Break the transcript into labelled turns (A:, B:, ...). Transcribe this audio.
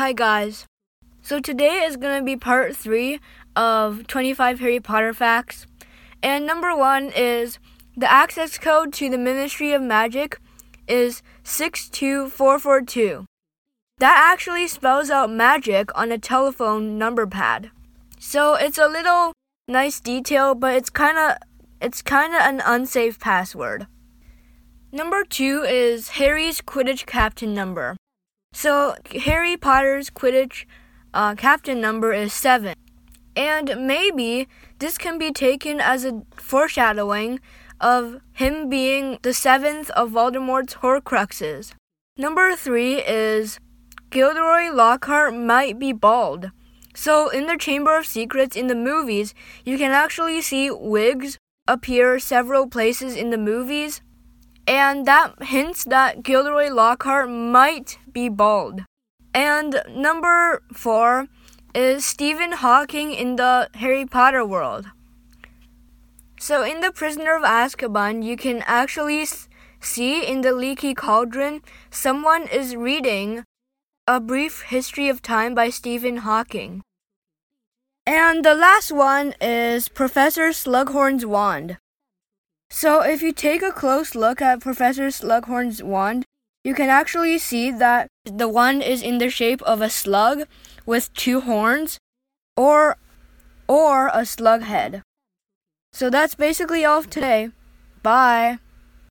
A: Hi guys. So today is going to be part 3 of 25 Harry Potter facts. And number 1 is the access code to the Ministry of Magic is 62442. That actually spells out magic on a telephone number pad. So it's a little nice detail, but it's kind of it's kind of an unsafe password. Number 2 is Harry's Quidditch captain number. So Harry Potter's Quidditch uh, captain number is seven. And maybe this can be taken as a foreshadowing of him being the seventh of Voldemort's Horcruxes. Number three is Gilderoy Lockhart might be bald. So, in the Chamber of Secrets in the movies, you can actually see wigs appear several places in the movies, and that hints that Gilderoy Lockhart might be bald. And number four is Stephen Hawking in the Harry Potter world. So, in The Prisoner of Azkaban, you can actually see in the leaky cauldron someone is reading A Brief History of Time by Stephen Hawking. And the last one is Professor Slughorn's wand. So, if you take a close look at Professor Slughorn's wand, you can actually see that the wand is in the shape of a slug with two horns or or a slug head. So that's basically all today. Bye.